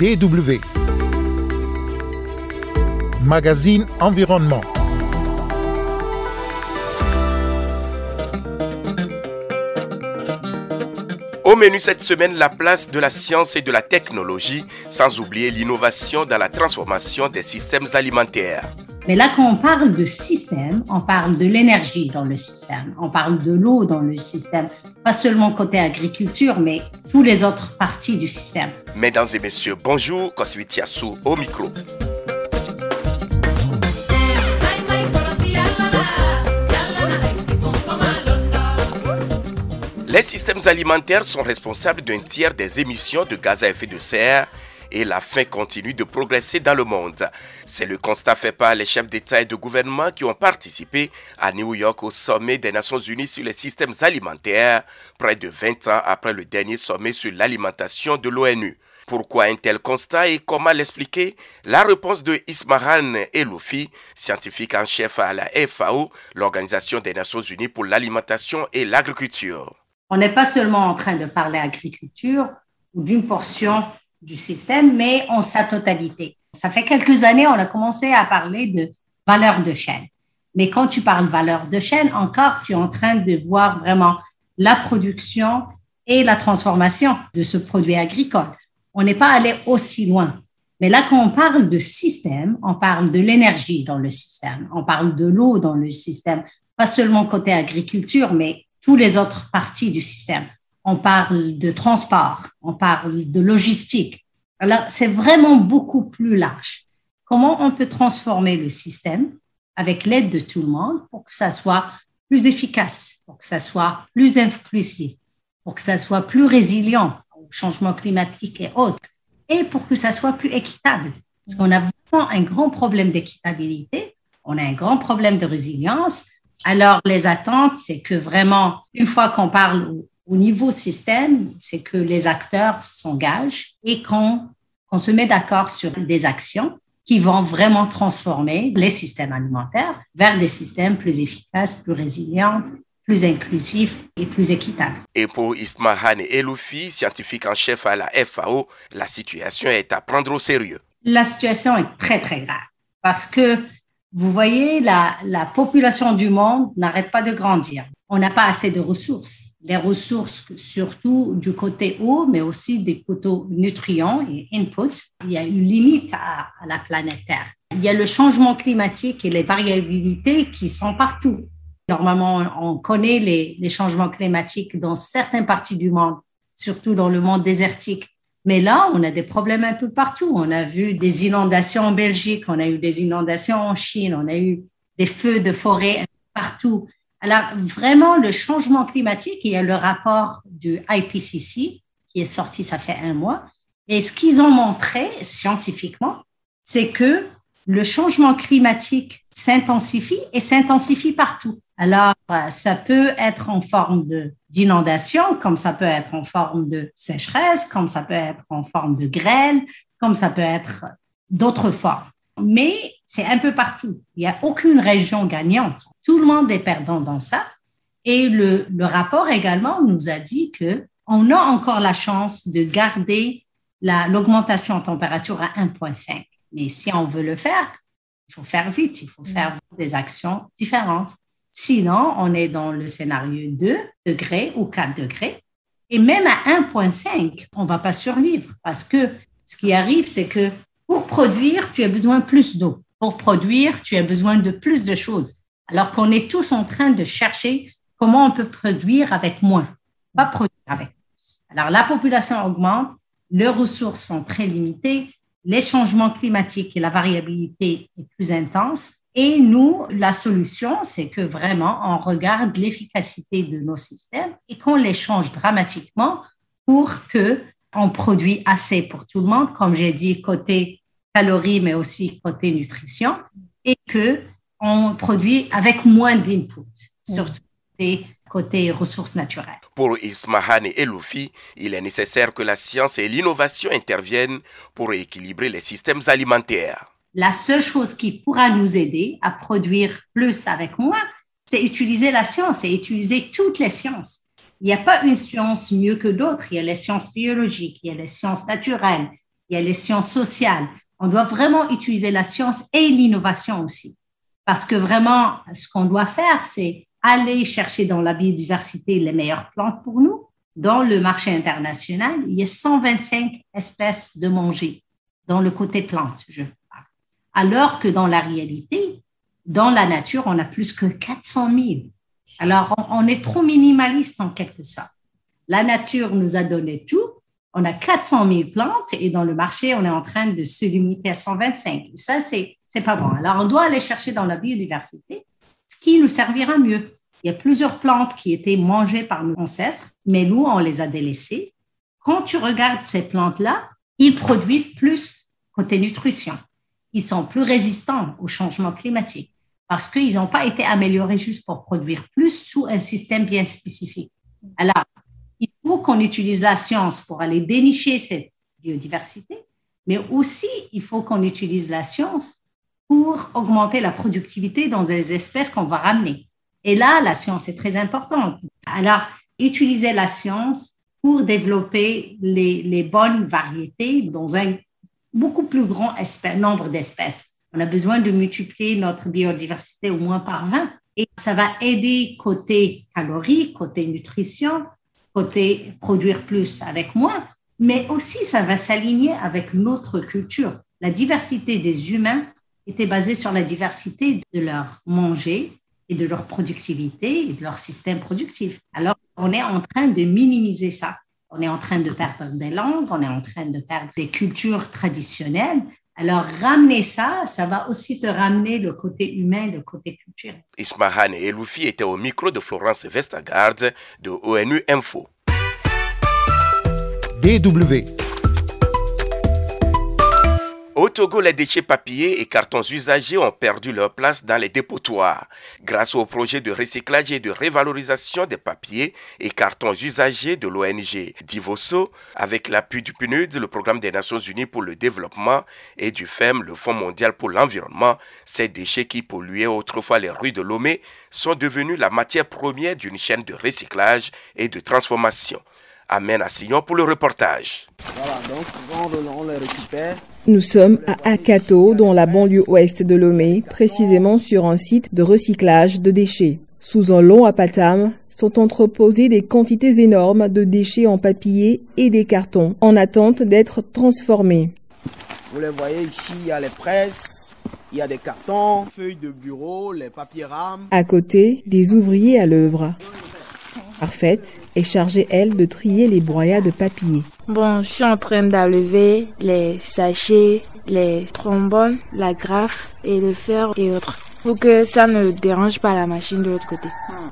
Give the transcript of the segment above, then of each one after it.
BW. Magazine Environnement. Au menu cette semaine, la place de la science et de la technologie, sans oublier l'innovation dans la transformation des systèmes alimentaires. Mais là, quand on parle de système, on parle de l'énergie dans le système, on parle de l'eau dans le système, pas seulement côté agriculture, mais tous les autres parties du système. Mesdames et messieurs, bonjour, Koswiti Yassou au micro. Les systèmes alimentaires sont responsables d'un tiers des émissions de gaz à effet de serre et la faim continue de progresser dans le monde. C'est le constat fait par les chefs d'État et de gouvernement qui ont participé à New York au sommet des Nations Unies sur les systèmes alimentaires, près de 20 ans après le dernier sommet sur l'alimentation de l'ONU. Pourquoi un tel constat et comment l'expliquer? La réponse de Ismahan Eloufi, scientifique en chef à la FAO, l'Organisation des Nations Unies pour l'alimentation et l'agriculture. On n'est pas seulement en train de parler agriculture ou d'une portion du système, mais en sa totalité. Ça fait quelques années, on a commencé à parler de valeur de chaîne. Mais quand tu parles valeur de chaîne, encore, tu es en train de voir vraiment la production et la transformation de ce produit agricole. On n'est pas allé aussi loin. Mais là, quand on parle de système, on parle de l'énergie dans le système, on parle de l'eau dans le système, pas seulement côté agriculture, mais tous les autres parties du système. On parle de transport, on parle de logistique. Alors, c'est vraiment beaucoup plus large. Comment on peut transformer le système avec l'aide de tout le monde pour que ça soit plus efficace, pour que ça soit plus inclusif, pour que ça soit plus résilient au changement climatique et autres, et pour que ça soit plus équitable? Parce qu'on a vraiment un grand problème d'équitabilité, on a un grand problème de résilience, alors, les attentes, c'est que vraiment, une fois qu'on parle au, niveau système, c'est que les acteurs s'engagent et qu'on se met d'accord sur des actions qui vont vraiment transformer les systèmes alimentaires vers des systèmes plus efficaces, plus résilients, plus inclusifs et plus équitables. Et pour Ismahan Eloufi, scientifique en chef à la FAO, la situation est à prendre au sérieux. La situation est très, très grave parce que vous voyez, la, la population du monde n'arrête pas de grandir. On n'a pas assez de ressources. Les ressources, surtout du côté eau, mais aussi des côtés nutriments et input. Il y a une limite à, à la planète Terre. Il y a le changement climatique et les variabilités qui sont partout. Normalement, on connaît les, les changements climatiques dans certaines parties du monde, surtout dans le monde désertique mais là, on a des problèmes un peu partout. On a vu des inondations en Belgique, on a eu des inondations en Chine, on a eu des feux de forêt partout. Alors, vraiment, le changement climatique, il y a le rapport du IPCC qui est sorti, ça fait un mois. Et ce qu'ils ont montré scientifiquement, c'est que le changement climatique s'intensifie et s'intensifie partout. Alors, euh, ça peut être en forme d'inondation, comme ça peut être en forme de sécheresse, comme ça peut être en forme de grêle, comme ça peut être d'autres formes. Mais c'est un peu partout. Il n'y a aucune région gagnante. Tout le monde est perdant dans ça. Et le, le rapport également nous a dit que on a encore la chance de garder l'augmentation en température à 1,5. Mais si on veut le faire, il faut faire vite, il faut faire des actions différentes. Sinon, on est dans le scénario 2 degrés ou 4 degrés. Et même à 1,5, on ne va pas survivre parce que ce qui arrive, c'est que produire, tu as besoin plus d'eau. Pour produire, tu as besoin de plus de choses. Alors qu'on est tous en train de chercher comment on peut produire avec moins, pas produire avec plus. Alors la population augmente, les ressources sont très limitées, les changements climatiques et la variabilité est plus intense. Et nous, la solution, c'est que vraiment, on regarde l'efficacité de nos systèmes et qu'on les change dramatiquement pour que on produit assez pour tout le monde, comme j'ai dit, côté calories, mais aussi côté nutrition, et que on produit avec moins d'input, surtout côté ressources naturelles. Pour Ismahan et Eloufi, il est nécessaire que la science et l'innovation interviennent pour équilibrer les systèmes alimentaires. La seule chose qui pourra nous aider à produire plus avec moins, c'est utiliser la science et utiliser toutes les sciences. Il n'y a pas une science mieux que d'autres. Il y a les sciences biologiques, il y a les sciences naturelles, il y a les sciences sociales. On doit vraiment utiliser la science et l'innovation aussi. Parce que vraiment, ce qu'on doit faire, c'est aller chercher dans la biodiversité les meilleures plantes pour nous. Dans le marché international, il y a 125 espèces de manger dans le côté plantes, je parle. Alors que dans la réalité, dans la nature, on a plus que 400 000. Alors, on, est trop minimaliste en quelque sorte. La nature nous a donné tout. On a 400 000 plantes et dans le marché, on est en train de se limiter à 125. Ça, c'est, c'est pas bon. Alors, on doit aller chercher dans la biodiversité ce qui nous servira mieux. Il y a plusieurs plantes qui étaient mangées par nos ancêtres, mais nous, on les a délaissées. Quand tu regardes ces plantes-là, ils produisent plus côté nutrition. Ils sont plus résistants au changement climatique parce qu'ils n'ont pas été améliorés juste pour produire plus sous un système bien spécifique. Alors, qu'on utilise la science pour aller dénicher cette biodiversité, mais aussi il faut qu'on utilise la science pour augmenter la productivité dans des espèces qu'on va ramener. Et là, la science est très importante. Alors, utiliser la science pour développer les, les bonnes variétés dans un beaucoup plus grand nombre d'espèces on a besoin de multiplier notre biodiversité au moins par 20 et ça va aider côté calories, côté nutrition, côté produire plus avec moins, mais aussi ça va s'aligner avec notre culture. La diversité des humains était basée sur la diversité de leur manger et de leur productivité et de leur système productif. Alors, on est en train de minimiser ça. On est en train de perdre des langues, on est en train de perdre des cultures traditionnelles alors, ramener ça, ça va aussi te ramener le côté humain, le côté culturel. Ismahan et Eloufi étaient au micro de Florence Vestagard de ONU Info. DW au Togo, les déchets papier et cartons usagés ont perdu leur place dans les dépotoirs. Grâce au projet de recyclage et de révalorisation des papiers et cartons usagés de l'ONG Divoso, avec l'appui du PNUD, le programme des Nations Unies pour le développement, et du FEM, le Fonds mondial pour l'environnement, ces déchets qui polluaient autrefois les rues de Lomé sont devenus la matière première d'une chaîne de recyclage et de transformation. Amen Sillon pour le reportage. Voilà, donc on les récupère nous sommes à Akato, dans la banlieue ouest de Lomé, précisément sur un site de recyclage de déchets. Sous un long apatam sont entreposées des quantités énormes de déchets en papier et des cartons en attente d'être transformés. Vous les voyez ici, il y a les presses, il y a des cartons, feuilles de bureau, les papiers rames. À côté, des ouvriers à l'œuvre. Parfaite est chargée, elle, de trier les broyats de papier. Bon, je suis en train d'enlever les sachets, les trombones, la graffe et le fer et autres pour que ça ne dérange pas la machine de l'autre côté.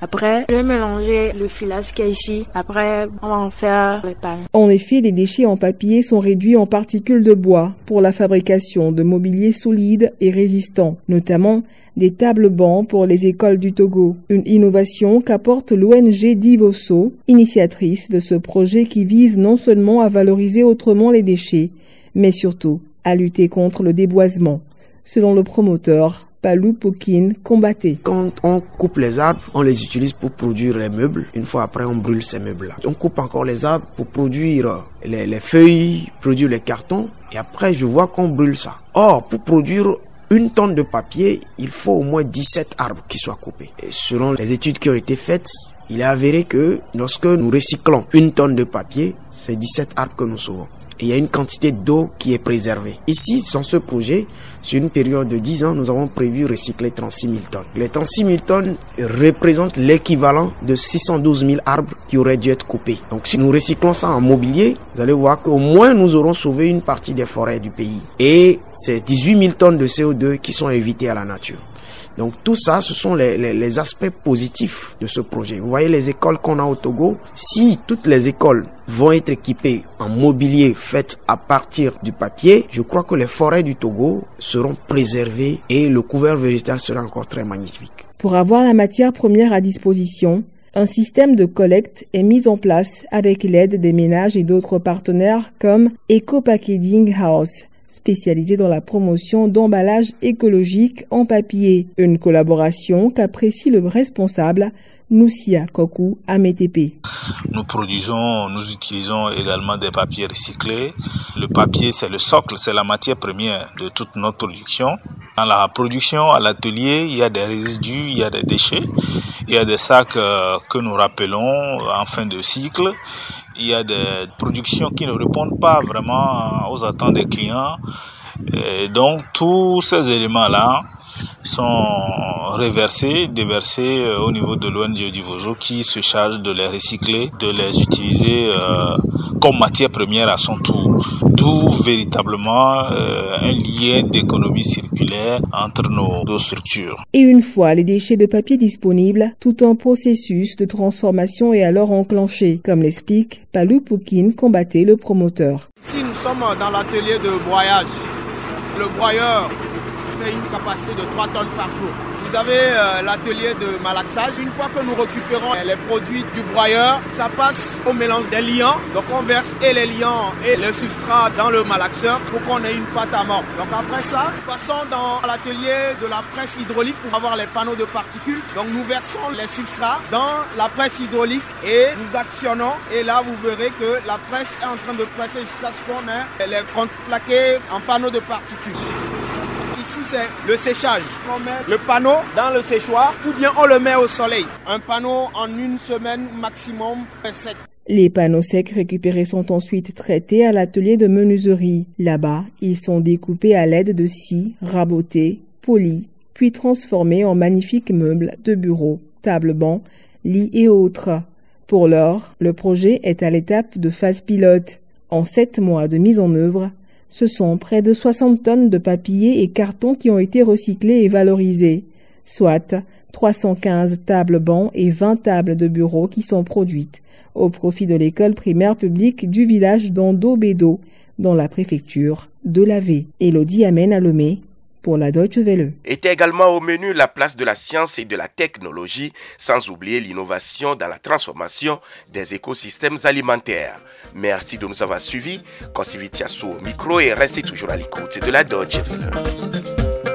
Après, je vais mélanger le filasque qui est ici. Après, on va en faire les pains. En effet, les déchets en papier sont réduits en particules de bois pour la fabrication de mobilier solide et résistant, notamment des tables bancs pour les écoles du Togo, une innovation qu'apporte l'ONG Divoso, initiatrice de ce projet qui vise non seulement à valoriser autrement les déchets, mais surtout à lutter contre le déboisement. Selon le promoteur, Palou Pokin combattait. Quand on coupe les arbres, on les utilise pour produire les meubles. Une fois après, on brûle ces meubles-là. On coupe encore les arbres pour produire les, les feuilles, produire les cartons. Et après, je vois qu'on brûle ça. Or, pour produire une tonne de papier, il faut au moins 17 arbres qui soient coupés. Et selon les études qui ont été faites, il est avéré que lorsque nous recyclons une tonne de papier, c'est 17 arbres que nous sauvons il y a une quantité d'eau qui est préservée. Ici, dans ce projet, sur une période de 10 ans, nous avons prévu recycler 36 000 tonnes. Les 36 000 tonnes représentent l'équivalent de 612 000 arbres qui auraient dû être coupés. Donc si nous recyclons ça en mobilier, vous allez voir qu'au moins nous aurons sauvé une partie des forêts du pays. Et c'est 18 000 tonnes de CO2 qui sont évitées à la nature. Donc tout ça, ce sont les, aspects positifs de ce projet. Vous voyez les écoles qu'on a au Togo. Si toutes les écoles vont être équipées en mobilier fait à partir du papier, je crois que les forêts du Togo seront préservées et le couvert végétal sera encore très magnifique. Pour avoir la matière première à disposition, un système de collecte est mis en place avec l'aide des ménages et d'autres partenaires comme Eco Packaging House spécialisé dans la promotion d'emballages écologiques en papier. Une collaboration qu'apprécie le responsable Ametepe. Nous produisons, nous utilisons également des papiers recyclés. Le papier, c'est le socle, c'est la matière première de toute notre production. Dans la production à l'atelier, il y a des résidus, il y a des déchets, il y a des sacs euh, que nous rappelons en fin de cycle, il y a des productions qui ne répondent pas vraiment aux attentes des clients. Et donc tous ces éléments-là sont reversés, déversés euh, au niveau de l'ONG du Vozo qui se charge de les recycler, de les utiliser euh, comme matière première à son tour. D'où véritablement euh, un lien d'économie circulaire entre nos deux structures. Et une fois les déchets de papier disponibles, tout un processus de transformation est alors enclenché, comme l'explique Palou Poukine, combattait le promoteur. Si nous sommes dans l'atelier de broyage, le broyeur une capacité de 3 tonnes par jour. Vous avez euh, l'atelier de malaxage. Une fois que nous récupérons les produits du broyeur, ça passe au mélange des liants. Donc on verse et les liants et le substrat dans le malaxeur pour qu'on ait une pâte à mort. Donc après ça, nous passons dans l'atelier de la presse hydraulique pour avoir les panneaux de particules. Donc nous versons les substrats dans la presse hydraulique et nous actionnons. Et là, vous verrez que la presse est en train de presser jusqu'à ce qu'on ait les plaqués en panneaux de particules c'est le séchage. On met le panneau dans le séchoir ou bien on le met au soleil. Un panneau en une semaine maximum est sec. Les panneaux secs récupérés sont ensuite traités à l'atelier de menuiserie. Là-bas, ils sont découpés à l'aide de scie, rabotés, polis, puis transformés en magnifiques meubles de bureau, tables bancs, lits et autres. Pour l'heure, le projet est à l'étape de phase pilote. En sept mois de mise en œuvre, ce sont près de 60 tonnes de papier et carton qui ont été recyclés et valorisés, soit 315 tables bancs et 20 tables de bureau qui sont produites au profit de l'école primaire publique du village d'Ando-Bédo, dans la préfecture de l'Ave. Elodie Amen Alomé, pour la Deutsche Welle. Était également au menu la place de la science et de la technologie, sans oublier l'innovation dans la transformation des écosystèmes alimentaires. Merci de nous avoir suivis. Kosivitiasu au micro et restez toujours à l'écoute de la Deutsche Welle.